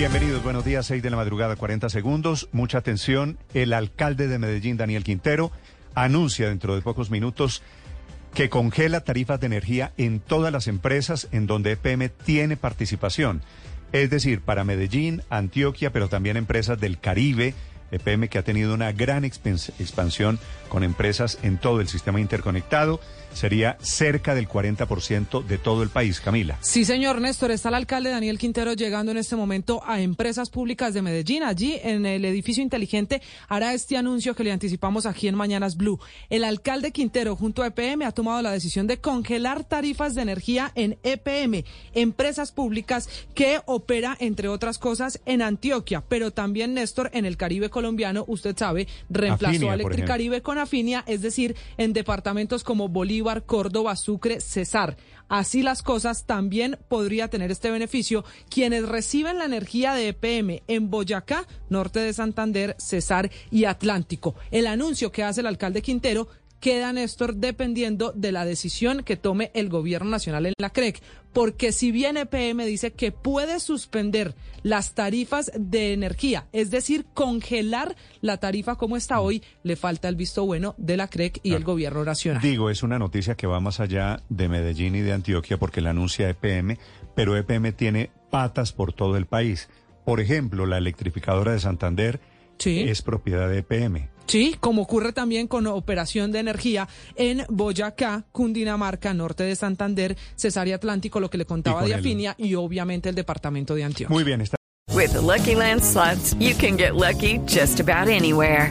Bienvenidos, buenos días, 6 de la madrugada, 40 segundos. Mucha atención. El alcalde de Medellín, Daniel Quintero, anuncia dentro de pocos minutos que congela tarifas de energía en todas las empresas en donde EPM tiene participación. Es decir, para Medellín, Antioquia, pero también empresas del Caribe, EPM que ha tenido una gran expansión con empresas en todo el sistema interconectado sería cerca del 40% de todo el país, Camila. Sí, señor Néstor, está el alcalde Daniel Quintero llegando en este momento a empresas públicas de Medellín. Allí en el edificio inteligente hará este anuncio que le anticipamos aquí en Mañanas Blue. El alcalde Quintero junto a EPM ha tomado la decisión de congelar tarifas de energía en EPM, empresas públicas que opera, entre otras cosas, en Antioquia, pero también Néstor en el Caribe colombiano, usted sabe, reemplazó Afinia, a Electricaribe con Afinia, es decir, en departamentos como Bolívar, Córdoba, Sucre, Cesar. Así las cosas, también podría tener este beneficio quienes reciben la energía de EPM en Boyacá, norte de Santander, Cesar y Atlántico. El anuncio que hace el alcalde Quintero queda, Néstor, dependiendo de la decisión que tome el gobierno nacional en la CREC. Porque si bien EPM dice que puede suspender las tarifas de energía, es decir, congelar la tarifa como está hoy, le falta el visto bueno de la CREC y el gobierno nacional. Digo, es una noticia que va más allá de Medellín y de Antioquia porque la anuncia EPM, pero EPM tiene patas por todo el país. Por ejemplo, la electrificadora de Santander Sí. es propiedad de EPM. Sí, como ocurre también con operación de energía en Boyacá, Cundinamarca, norte de Santander, Cesárea Atlántico, lo que le contaba con de Afinia y obviamente el departamento de Antioquia. Muy bien, está. With the Lucky Land slots, you can get lucky just about anywhere.